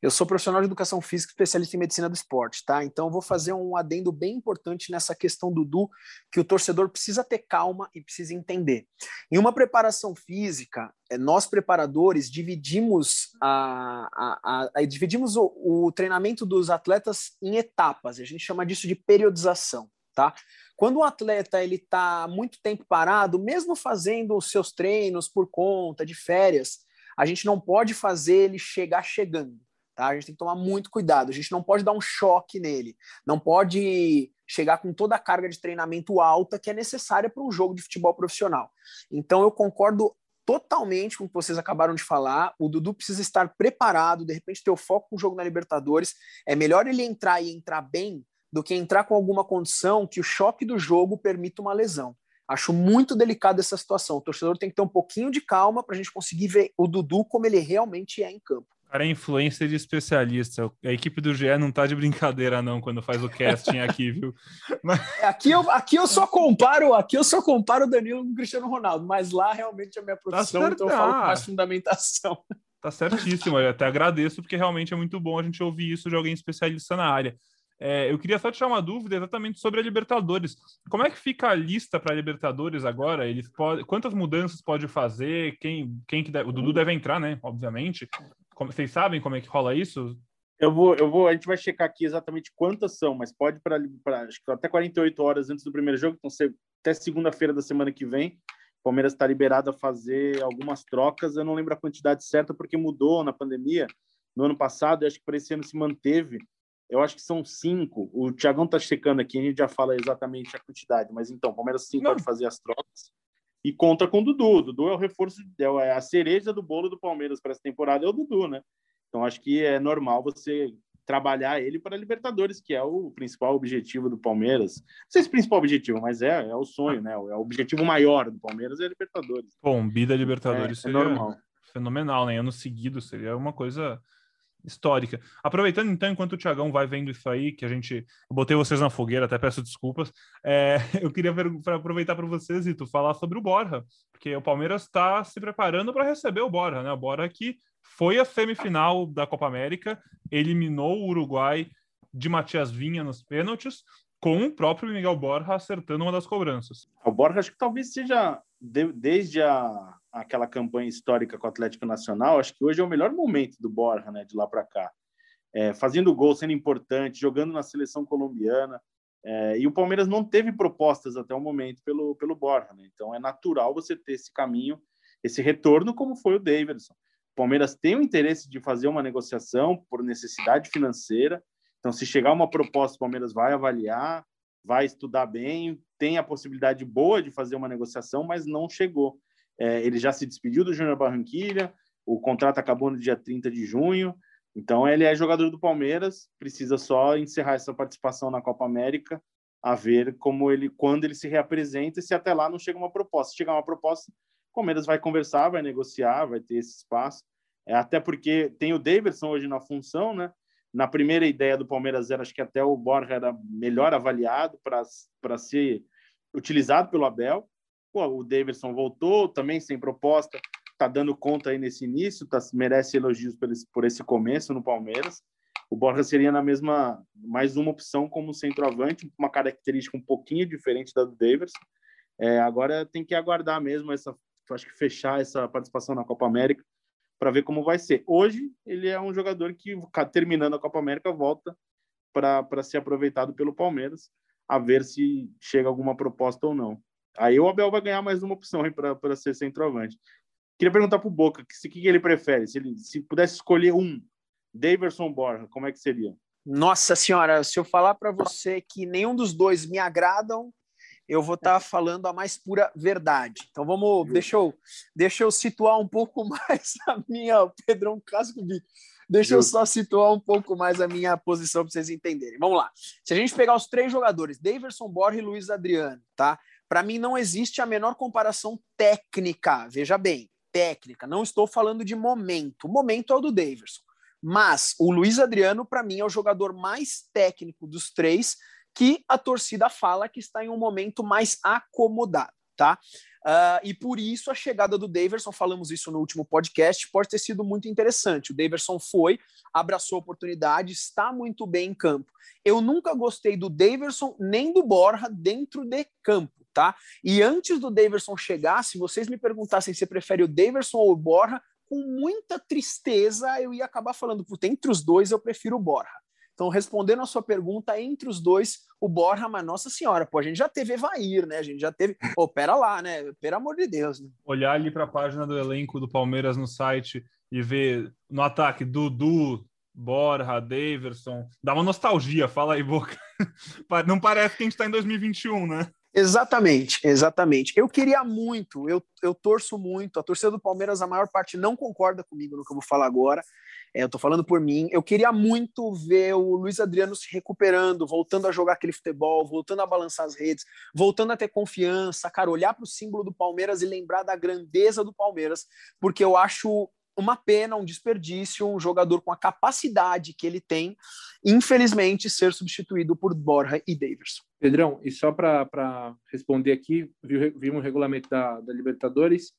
eu sou profissional de educação física, especialista em medicina do esporte, tá? Então, vou fazer um adendo bem importante nessa questão do Du, que o torcedor precisa ter calma e precisa entender. Em uma preparação física, é, nós preparadores dividimos a, a, a dividimos o, o treinamento dos atletas em etapas. A gente chama disso de periodização, tá? Quando o atleta ele está muito tempo parado, mesmo fazendo os seus treinos por conta de férias, a gente não pode fazer ele chegar chegando. Tá? A gente tem que tomar muito cuidado. A gente não pode dar um choque nele. Não pode chegar com toda a carga de treinamento alta que é necessária para um jogo de futebol profissional. Então eu concordo totalmente com o que vocês acabaram de falar. O Dudu precisa estar preparado, de repente ter o foco com o jogo na Libertadores. É melhor ele entrar e entrar bem do que entrar com alguma condição que o choque do jogo permita uma lesão. Acho muito delicado essa situação. O torcedor tem que ter um pouquinho de calma para a gente conseguir ver o Dudu como ele realmente é em campo cara é influencer de especialista. A equipe do GE não tá de brincadeira, não, quando faz o casting aqui, viu? Mas... É, aqui, eu, aqui eu só comparo, aqui eu só comparo o Danilo com o Cristiano Ronaldo, mas lá realmente é a minha tá profissão, tá então eu falo com mais fundamentação. Tá certíssimo, eu até agradeço, porque realmente é muito bom a gente ouvir isso de alguém especialista na área. É, eu queria só te uma dúvida exatamente sobre a Libertadores. Como é que fica a lista para a Libertadores agora? Eles pode, quantas mudanças pode fazer? Quem, quem que deve, o Dudu deve entrar, né? Obviamente. Como, vocês sabem como é que rola isso? Eu vou, eu vou, a gente vai checar aqui exatamente quantas são, mas pode para até 48 horas antes do primeiro jogo, então até segunda-feira da semana que vem. O Palmeiras está liberado a fazer algumas trocas. Eu não lembro a quantidade certa porque mudou na pandemia. No ano passado, acho que para esse ano se manteve eu acho que são cinco. O Tiagão tá checando aqui, a gente já fala exatamente a quantidade, mas então, o Palmeiras sim Não. pode fazer as trocas. E conta com o Dudu. O Dudu é o reforço, é a cereja do bolo do Palmeiras para essa temporada, é o Dudu, né? Então acho que é normal você trabalhar ele para a Libertadores, que é o principal objetivo do Palmeiras. Não sei se é o principal objetivo, mas é, é o sonho, né? É o objetivo maior do Palmeiras é a Libertadores. Bom, bida Libertadores é, seria é normal. fenomenal, né? Ano seguido seria uma coisa histórica. Aproveitando então, enquanto o Tiagão vai vendo isso aí, que a gente. Eu botei vocês na fogueira, até peço desculpas. É, eu queria ver, pra aproveitar para vocês, Ito, falar sobre o Borja, porque o Palmeiras está se preparando para receber o Borja, né? O Borja que foi a semifinal da Copa América, eliminou o Uruguai de Matias Vinha nos pênaltis, com o próprio Miguel Borja acertando uma das cobranças. O Borja acho que talvez seja, de, desde a, aquela campanha histórica com o Atlético Nacional, acho que hoje é o melhor momento do Borja, né, de lá para cá. É, fazendo gol, sendo importante, jogando na seleção colombiana. É, e o Palmeiras não teve propostas até o momento pelo, pelo Borja, né? então é natural você ter esse caminho, esse retorno, como foi o Davidson. O Palmeiras tem o interesse de fazer uma negociação por necessidade financeira, então, se chegar uma proposta, o Palmeiras vai avaliar, vai estudar bem, tem a possibilidade boa de fazer uma negociação, mas não chegou. É, ele já se despediu do Júnior Barranquilha, o contrato acabou no dia 30 de junho, então ele é jogador do Palmeiras, precisa só encerrar essa participação na Copa América, a ver como ele, quando ele se reapresenta, e se até lá não chega uma proposta. Se chegar uma proposta, o Palmeiras vai conversar, vai negociar, vai ter esse espaço. É, até porque tem o Davidson hoje na função, né? Na primeira ideia do Palmeiras era, acho que até o Borja era melhor avaliado para ser utilizado pelo Abel. Pô, o Davidson voltou também sem proposta, tá dando conta aí nesse início, tá, merece elogios por esse, por esse começo no Palmeiras. O Borja seria na mesma, mais uma opção como centroavante, uma característica um pouquinho diferente da do Davidson. É, agora tem que aguardar mesmo essa, acho que fechar essa participação na Copa América para ver como vai ser. Hoje ele é um jogador que terminando a Copa América volta para ser aproveitado pelo Palmeiras, a ver se chega alguma proposta ou não. Aí o Abel vai ganhar mais uma opção para ser centroavante. Queria perguntar para o Boca o que, que ele prefere. Se ele se pudesse escolher um, Daverson Borja, como é que seria? Nossa senhora, se eu falar para você que nenhum dos dois me agradam, eu vou estar tá falando a mais pura verdade. Então vamos, deixa eu, deixa eu situar um pouco mais a minha Pedrão Casco Deixa eu só situar um pouco mais a minha posição para vocês entenderem. Vamos lá. Se a gente pegar os três jogadores, Daverson, Borja e Luiz Adriano, tá? Para mim não existe a menor comparação técnica. Veja bem, técnica. Não estou falando de momento. O momento é o do Daverson. Mas o Luiz Adriano, para mim, é o jogador mais técnico dos três que a torcida fala que está em um momento mais acomodado, tá? Uh, e por isso a chegada do Daverson, falamos isso no último podcast, pode ter sido muito interessante. O Daverson foi, abraçou a oportunidade, está muito bem em campo. Eu nunca gostei do Daverson nem do Borja dentro de campo tá? E antes do Daverson chegar, se vocês me perguntassem se prefere o Daverson ou o Borja, com muita tristeza eu ia acabar falando, puta, entre os dois eu prefiro o Borja. Então, respondendo a sua pergunta, entre os dois, o Borja, mas nossa senhora, pô, a gente já teve Evair, né? A gente já teve. Pô, pera lá, né? Pelo amor de Deus. Né? Olhar ali para a página do elenco do Palmeiras no site e ver no ataque Dudu, Borja, Daverson, dá uma nostalgia, fala aí, Boca. Não parece que a gente está em 2021, né? Exatamente, exatamente. Eu queria muito, eu, eu torço muito. A torcida do Palmeiras, a maior parte, não concorda comigo no que eu vou falar agora. É, eu tô falando por mim. Eu queria muito ver o Luiz Adriano se recuperando, voltando a jogar aquele futebol, voltando a balançar as redes, voltando a ter confiança, cara, olhar para o símbolo do Palmeiras e lembrar da grandeza do Palmeiras, porque eu acho uma pena, um desperdício, um jogador com a capacidade que ele tem, infelizmente, ser substituído por Borja e Davidson. Pedrão, e só para responder aqui, vimos o regulamento da, da, Libertadores,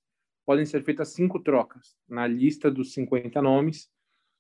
podem ser feitas cinco trocas na lista dos 50 nomes.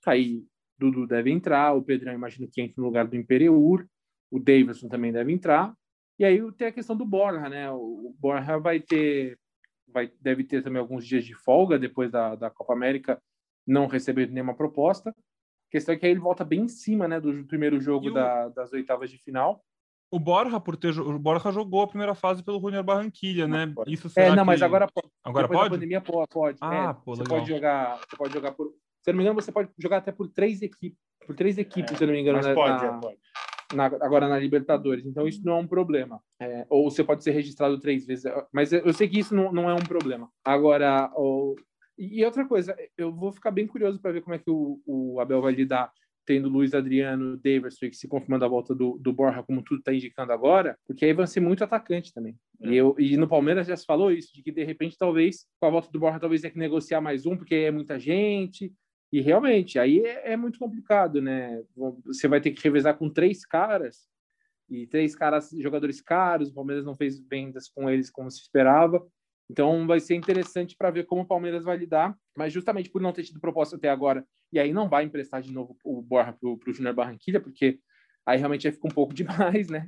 Aí Dudu deve entrar, o Pedrão imagino que entra no lugar do Imperiur, o Davidson também deve entrar. E aí tem a questão do Borja, né? O Borja vai ter vai, deve ter também alguns dias de folga depois da, da Copa América, não recebendo nenhuma proposta. A questão é que aí ele volta bem em cima né, do primeiro jogo o... da, das oitavas de final. O Borja, por ter, o Borja jogou a primeira fase pelo Junior Barranquilha, né? Isso é, não, que... mas agora pode. Agora pode? pandemia pode. Ah, é, pô, você legal. pode jogar, você pode jogar por Se eu não me engano, você pode jogar até por três equipes, por três equipes, é, se eu não me engano, mas na, pode, na, é, pode. Na, agora na Libertadores. Então isso não é um problema. É, ou você pode ser registrado três vezes. Mas eu sei que isso não, não é um problema. Agora, o, e outra coisa, eu vou ficar bem curioso para ver como é que o, o Abel vai lidar tendo Luiz Adriano, Daverson se confirmando a volta do, do Borja, como tudo está indicando agora, porque aí vai ser muito atacante também. É. E, eu, e no Palmeiras já se falou isso, de que de repente, talvez, com a volta do Borja, talvez tenha que negociar mais um, porque é muita gente. E realmente, aí é, é muito complicado, né? Você vai ter que revezar com três caras, e três caras, jogadores caros, o Palmeiras não fez vendas com eles como se esperava. Então vai ser interessante para ver como o Palmeiras vai lidar, mas justamente por não ter tido proposta até agora, e aí não vai emprestar de novo o Borja para o Júnior Barranquilha, porque aí realmente fica um pouco demais, né?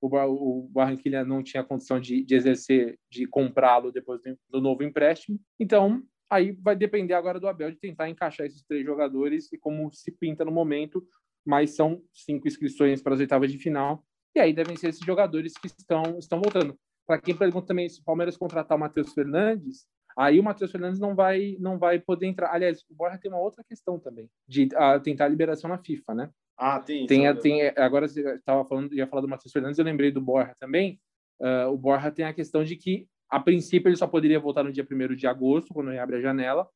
O, o, o Barranquilha não tinha condição de, de exercer, de comprá-lo depois do, do, novo empréstimo. Então aí vai depender agora do Abel de tentar encaixar esses três jogadores e como se pinta no momento, mas são cinco inscrições para as oitavas de final, e aí devem ser esses jogadores que estão, estão voltando. Para quem pergunta também se o Palmeiras contratar o Matheus Fernandes, aí o Matheus Fernandes não vai não vai poder entrar. Aliás, o Borja tem uma outra questão também de a, tentar a liberação na FIFA, né? Ah, tem. Tem, a, tem agora você estava falando ia falar do Matheus Fernandes, eu lembrei do Borja também. Uh, o Borja tem a questão de que a princípio ele só poderia voltar no dia 1 de agosto, quando abre a janela.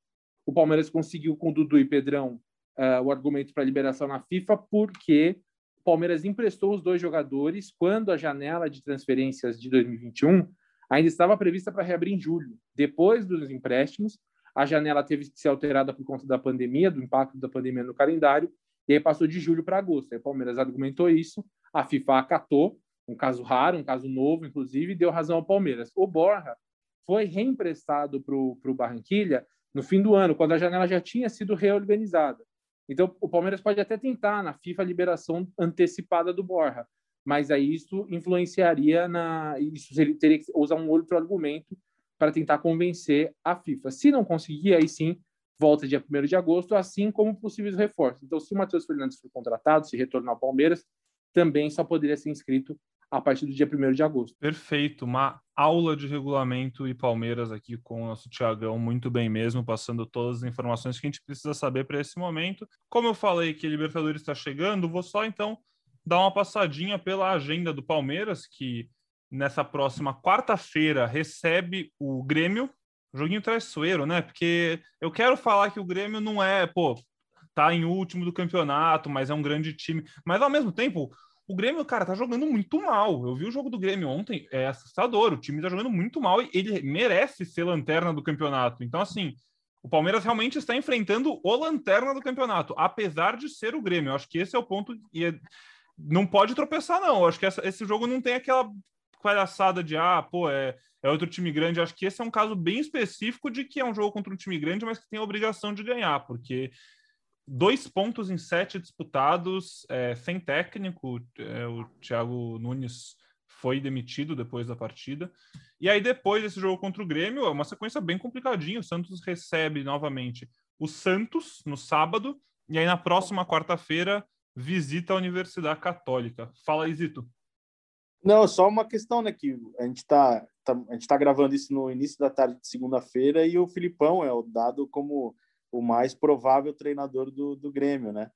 O Palmeiras conseguiu com Dudu e Pedrão uh, o argumento para liberação na FIFA porque Palmeiras emprestou os dois jogadores quando a janela de transferências de 2021 ainda estava prevista para reabrir em julho. Depois dos empréstimos, a janela teve que ser alterada por conta da pandemia, do impacto da pandemia no calendário, e aí passou de julho para agosto. Aí o Palmeiras argumentou isso, a FIFA acatou, um caso raro, um caso novo, inclusive, deu razão ao Palmeiras. O Borja foi reemprestado para o Barranquilha no fim do ano, quando a janela já tinha sido reorganizada. Então, o Palmeiras pode até tentar na FIFA a liberação antecipada do Borja, mas aí isso influenciaria na. Isso ele teria que usar um outro argumento para tentar convencer a FIFA. Se não conseguir, aí sim volta dia 1 de agosto, assim como possíveis reforços. Então, se o Matheus Fernandes for contratado, se retornar ao Palmeiras, também só poderia ser inscrito a partir do dia 1 de agosto. Perfeito, uma aula de regulamento e Palmeiras aqui com o nosso Tiagão, muito bem mesmo, passando todas as informações que a gente precisa saber para esse momento. Como eu falei que a Libertadores está chegando, vou só então dar uma passadinha pela agenda do Palmeiras, que nessa próxima quarta-feira recebe o Grêmio, joguinho traiçoeiro, né? Porque eu quero falar que o Grêmio não é, pô, tá em último do campeonato, mas é um grande time. Mas ao mesmo tempo, o Grêmio, cara, tá jogando muito mal. Eu vi o jogo do Grêmio ontem, é assustador. O time tá jogando muito mal e ele merece ser lanterna do campeonato. Então, assim, o Palmeiras realmente está enfrentando o lanterna do campeonato, apesar de ser o Grêmio. Eu acho que esse é o ponto. E é... não pode tropeçar, não. Eu acho que essa, esse jogo não tem aquela palhaçada de, ah, pô, é, é outro time grande. Eu acho que esse é um caso bem específico de que é um jogo contra um time grande, mas que tem a obrigação de ganhar, porque dois pontos em sete disputados, é, sem técnico. É, o Thiago Nunes foi demitido depois da partida. E aí, depois desse jogo contra o Grêmio, é uma sequência bem complicadinha. O Santos recebe novamente o Santos no sábado, e aí na próxima quarta-feira visita a Universidade Católica. Fala, Isito. Não, só uma questão, né? Que a gente está tá, a gente tá gravando isso no início da tarde de segunda-feira e o Filipão é o dado como o mais provável treinador do, do Grêmio, né?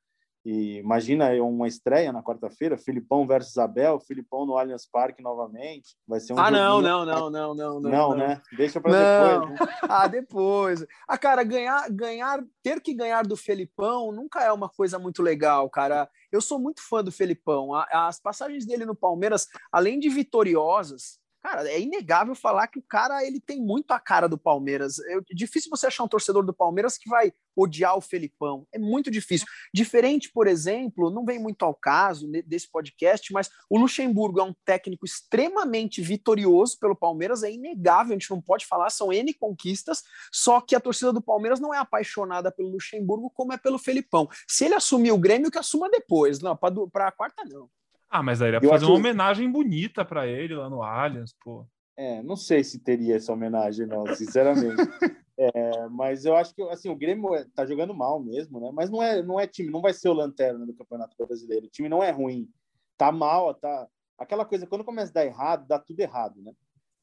E imagina uma estreia na quarta-feira, Filipão versus Abel, Filipão no Allianz Parque novamente. Vai ser um Ah, não, não, não, não, não, não. Não, né? Deixa para depois. Né? Ah, depois. Ah, cara, ganhar, ganhar, ter que ganhar do Felipão nunca é uma coisa muito legal, cara. Eu sou muito fã do Felipão. As passagens dele no Palmeiras, além de vitoriosas, Cara, é inegável falar que o cara ele tem muito a cara do Palmeiras. É difícil você achar um torcedor do Palmeiras que vai odiar o Felipão. É muito difícil. Diferente, por exemplo, não vem muito ao caso desse podcast, mas o Luxemburgo é um técnico extremamente vitorioso pelo Palmeiras, é inegável, a gente não pode falar, são N conquistas, só que a torcida do Palmeiras não é apaixonada pelo Luxemburgo como é pelo Felipão. Se ele assumir o Grêmio, que assuma depois. Não, para a quarta, não. Ah, mas aí era fazer uma homenagem bonita para ele lá no Allianz, pô. É, não sei se teria essa homenagem, não, sinceramente. é, mas eu acho que assim, o Grêmio é, tá jogando mal mesmo, né? Mas não é, não é time, não vai ser o lanterna do Campeonato Brasileiro. O time não é ruim. Tá mal, tá. Aquela coisa, quando começa a dar errado, dá tudo errado, né?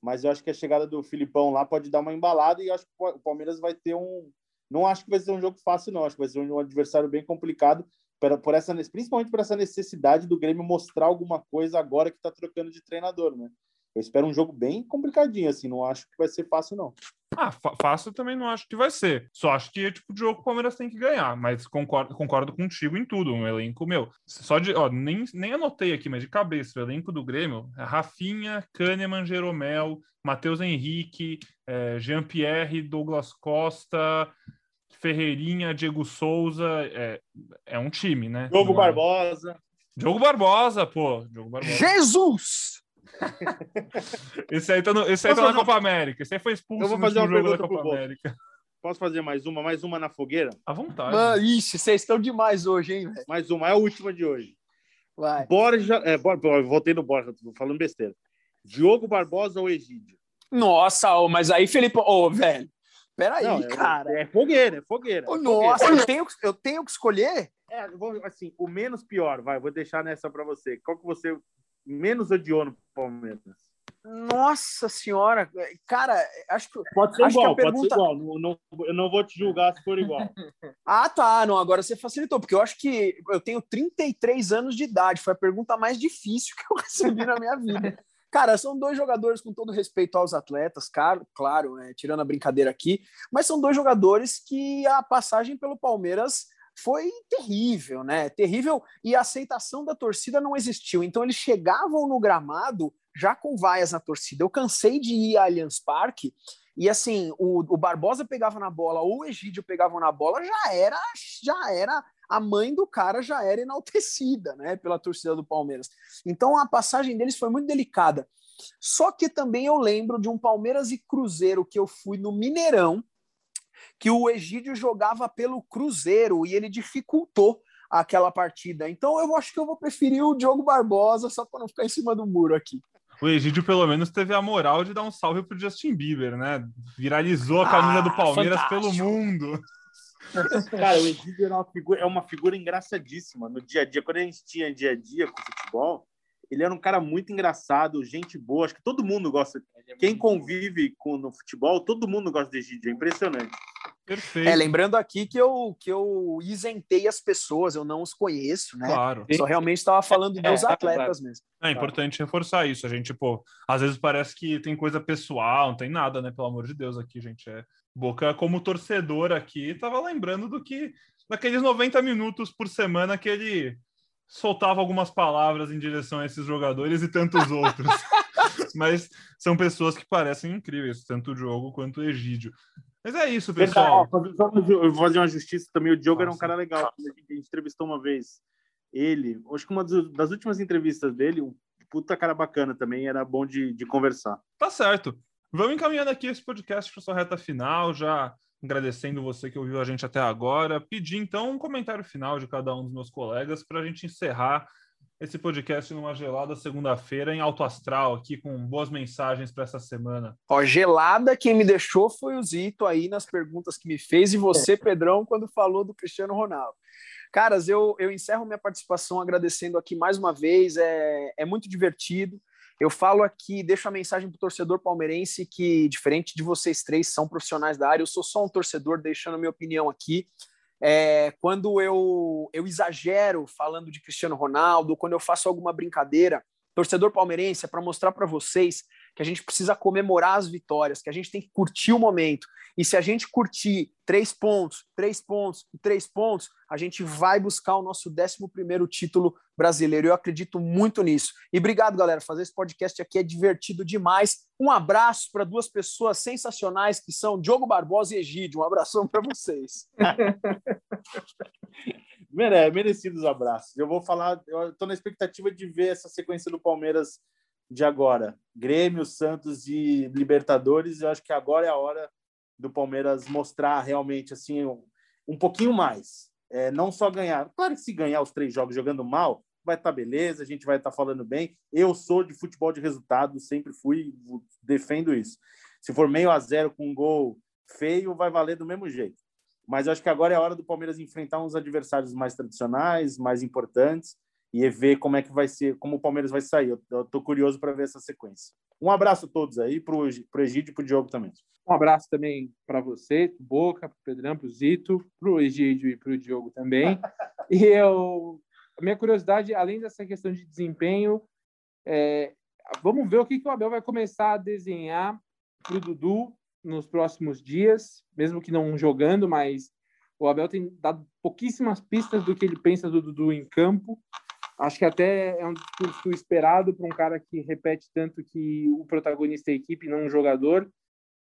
Mas eu acho que a chegada do Filipão lá pode dar uma embalada e eu acho que o Palmeiras vai ter um, não acho que vai ser um jogo fácil, não. Acho que vai ser um adversário bem complicado, por essa, principalmente por essa necessidade do Grêmio mostrar alguma coisa agora que está trocando de treinador, né? Eu espero um jogo bem complicadinho, assim, não acho que vai ser fácil, não. Ah, fácil também não acho que vai ser. Só acho que é tipo de jogo que o Palmeiras tem que ganhar, mas concordo, concordo contigo em tudo. Um elenco meu. Só de. Ó, nem, nem anotei aqui, mas de cabeça, o elenco do Grêmio Rafinha, Kahneman, Jeromel, Matheus Henrique, é, Jean-Pierre, Douglas Costa, Ferreirinha, Diego Souza. É, é um time, né? Diogo é? Barbosa. Diogo Barbosa, pô. Diogo Barbosa. Jesus! esse aí tá, no, esse aí tá na Copa América. Esse aí foi expulso Eu vou fazer uma pergunta da Copa América. Posso fazer mais uma? Mais uma na fogueira? À vontade. Mano, ixi, vocês estão demais hoje, hein? Véio? Mais uma, é a última de hoje. Vai. Borja, é, Borja, voltei no Borja, tô falando besteira. Diogo Barbosa ou Egídio? Nossa, oh, mas aí, Felipe, ô, oh, velho, peraí, Não, é, cara. É, fogueira, é fogueira. É nossa, fogueira. Eu, tenho, eu tenho que escolher? É, vou, assim, o menos pior, vai, vou deixar nessa para você. Qual que você menos odiou no Palmeiras? Nossa senhora, cara, acho que. Pode ser igual, pergunta... pode ser igual. Não, não, eu não vou te julgar se for igual. ah, tá. Não, agora você facilitou, porque eu acho que eu tenho 33 anos de idade. Foi a pergunta mais difícil que eu recebi na minha vida. Cara, são dois jogadores, com todo respeito aos atletas, claro, claro né, tirando a brincadeira aqui, mas são dois jogadores que a passagem pelo Palmeiras foi terrível, né? Terrível e a aceitação da torcida não existiu. Então eles chegavam no gramado já com vaias na torcida. Eu cansei de ir a Allianz Parque e assim, o, o Barbosa pegava na bola ou o Egídio pegavam na bola, já era, já era a mãe do cara já era enaltecida, né, pela torcida do Palmeiras. Então a passagem deles foi muito delicada. Só que também eu lembro de um Palmeiras e Cruzeiro que eu fui no Mineirão, que o Egídio jogava pelo Cruzeiro e ele dificultou aquela partida. Então eu acho que eu vou preferir o Diogo Barbosa só para não ficar em cima do muro aqui. O Egídio, pelo menos, teve a moral de dar um salve pro Justin Bieber, né? Viralizou a camisa ah, do Palmeiras fantástico. pelo mundo. Cara, o Egídio é uma, figura, é uma figura engraçadíssima no dia a dia. Quando a gente tinha dia a dia com futebol, ele era um cara muito engraçado, gente boa. Acho que todo mundo gosta. Quem convive com no futebol, todo mundo gosta de Egídio. É impressionante. Perfeito. É, lembrando aqui que eu, que eu isentei as pessoas, eu não os conheço, né? Claro. Só realmente estava falando dos é, atletas mesmo. É importante reforçar isso. A gente, pô, às vezes parece que tem coisa pessoal, não tem nada, né? Pelo amor de Deus, aqui, gente. É... Boca, como torcedor aqui, tava lembrando do que daqueles 90 minutos por semana que ele soltava algumas palavras em direção a esses jogadores e tantos outros. Mas são pessoas que parecem incríveis, tanto o Diogo quanto o Egídio. Mas é isso, pessoal. Eu vou fazer uma justiça também. O Diogo Nossa. era um cara legal. A gente entrevistou uma vez ele. Acho que uma das últimas entrevistas dele, um puta cara bacana também. Era bom de, de conversar. Tá certo. Vamos encaminhando aqui esse podcast para sua reta final, já agradecendo você que ouviu a gente até agora. Pedir então um comentário final de cada um dos meus colegas para a gente encerrar esse podcast numa gelada segunda-feira em alto astral, aqui com boas mensagens para essa semana. Ó, gelada, quem me deixou foi o Zito aí nas perguntas que me fez e você, Pedrão, quando falou do Cristiano Ronaldo. Caras, eu, eu encerro minha participação agradecendo aqui mais uma vez, é, é muito divertido. Eu falo aqui, deixo a mensagem para o torcedor palmeirense que, diferente de vocês três, são profissionais da área, eu sou só um torcedor, deixando a minha opinião aqui. É, quando eu, eu exagero falando de Cristiano Ronaldo, quando eu faço alguma brincadeira, torcedor palmeirense, é para mostrar para vocês que a gente precisa comemorar as vitórias, que a gente tem que curtir o momento. E se a gente curtir três pontos, três pontos três pontos, a gente vai buscar o nosso 11 título brasileiro. Eu acredito muito nisso. E obrigado, galera. Fazer esse podcast aqui é divertido demais. Um abraço para duas pessoas sensacionais que são Diogo Barbosa e Egídio. Um abração para vocês. Merecidos abraços. Eu vou falar, eu estou na expectativa de ver essa sequência do Palmeiras de agora. Grêmio, Santos e Libertadores. Eu acho que agora é a hora do Palmeiras mostrar realmente assim um, um pouquinho mais. É, não só ganhar. Claro que se ganhar os três jogos jogando mal, vai estar tá beleza, a gente vai estar tá falando bem. Eu sou de futebol de resultado, sempre fui, defendo isso. Se for meio a zero com um gol feio, vai valer do mesmo jeito. Mas eu acho que agora é a hora do Palmeiras enfrentar uns adversários mais tradicionais, mais importantes e ver como é que vai ser, como o Palmeiras vai sair. Eu estou curioso para ver essa sequência. Um abraço a todos aí, para o Egídio e para o Diogo também. Um abraço também para você, pro Boca, para o Pedrão, para o Zito, para o Egídio e para o Diogo também. e eu, a minha curiosidade, além dessa questão de desempenho, é, vamos ver o que, que o Abel vai começar a desenhar para o Dudu nos próximos dias, mesmo que não jogando, mas o Abel tem dado pouquíssimas pistas do que ele pensa do Dudu em campo. Acho que até é um discurso esperado para um cara que repete tanto que o protagonista é a equipe, não um jogador.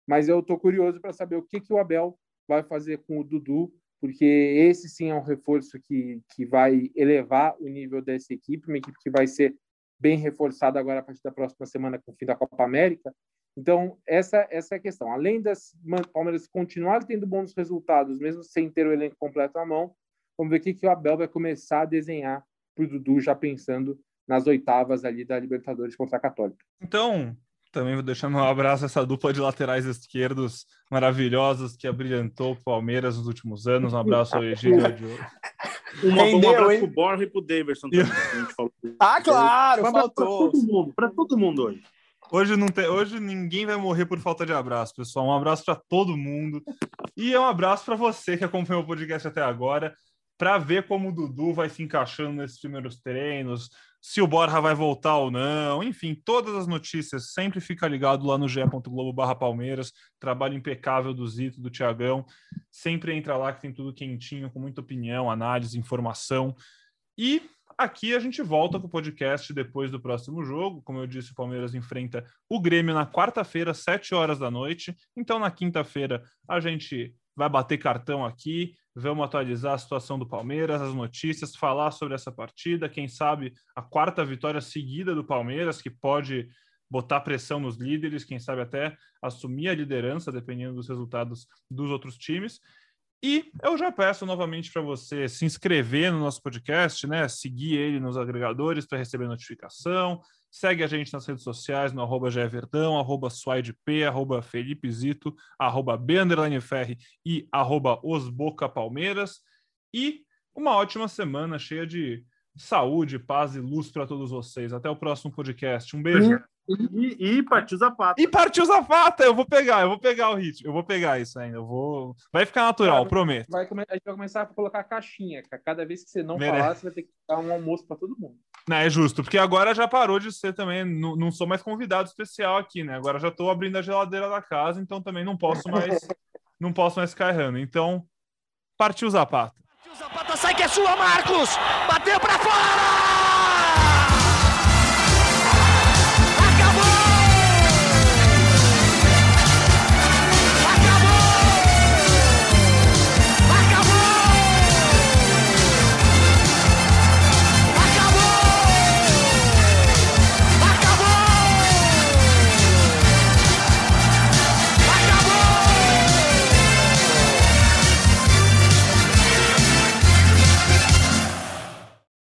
Mas eu estou curioso para saber o que, que o Abel vai fazer com o Dudu, porque esse sim é um reforço que, que vai elevar o nível dessa equipe, uma equipe que vai ser bem reforçada agora a partir da próxima semana com o fim da Copa América. Então, essa, essa é a questão. Além das Palmeiras continuar tendo bons resultados, mesmo sem ter o elenco completo à mão, vamos ver o que, que o Abel vai começar a desenhar para o Dudu já pensando nas oitavas ali da Libertadores contra a Católica. Então, também vou deixar meu abraço a essa dupla de laterais esquerdos maravilhosos que abrilhantou o Palmeiras nos últimos anos. Um abraço ao Egídio. um, um abraço para o Borja e para o Daverson também. ah, claro, faltou. Para todo mundo, para todo mundo hoje. Hoje, não tem, hoje ninguém vai morrer por falta de abraço, pessoal. Um abraço para todo mundo. E é um abraço para você que acompanhou o podcast até agora para ver como o Dudu vai se encaixando nesses primeiros treinos, se o Borja vai voltar ou não, enfim, todas as notícias, sempre fica ligado lá no ge.globo barra Palmeiras, trabalho impecável do Zito, do Tiagão, sempre entra lá que tem tudo quentinho, com muita opinião, análise, informação, e aqui a gente volta com o podcast depois do próximo jogo, como eu disse, o Palmeiras enfrenta o Grêmio na quarta-feira, sete horas da noite, então na quinta-feira a gente vai bater cartão aqui, vamos atualizar a situação do Palmeiras, as notícias, falar sobre essa partida, quem sabe a quarta vitória seguida do Palmeiras, que pode botar pressão nos líderes, quem sabe até assumir a liderança, dependendo dos resultados dos outros times. E eu já peço novamente para você se inscrever no nosso podcast, né? Seguir ele nos agregadores para receber notificação, Segue a gente nas redes sociais, no arroba Verdão, arroba SwideP, arroba Felipe Zito, arroba Ferri e arroba Osboca Palmeiras. E uma ótima semana cheia de saúde, paz e luz para todos vocês. Até o próximo podcast. Um beijo. E, e partiu Zapata. E partiu Zapata, eu vou pegar, eu vou pegar o ritmo, eu vou pegar isso ainda, eu vou. Vai ficar natural, Cara, prometo. Vai, a gente vai começar a colocar a caixinha, Cada vez que você não Mere... falar, você vai ter que dar um almoço para todo mundo. Não, é justo, porque agora já parou de ser também, não, não sou mais convidado especial aqui, né? Agora já estou abrindo a geladeira da casa, então também não posso mais, não posso mais ficar errando. Então, partiu Zapata. Partiu Zapata, sai que é sua, Marcos! Bateu para fora!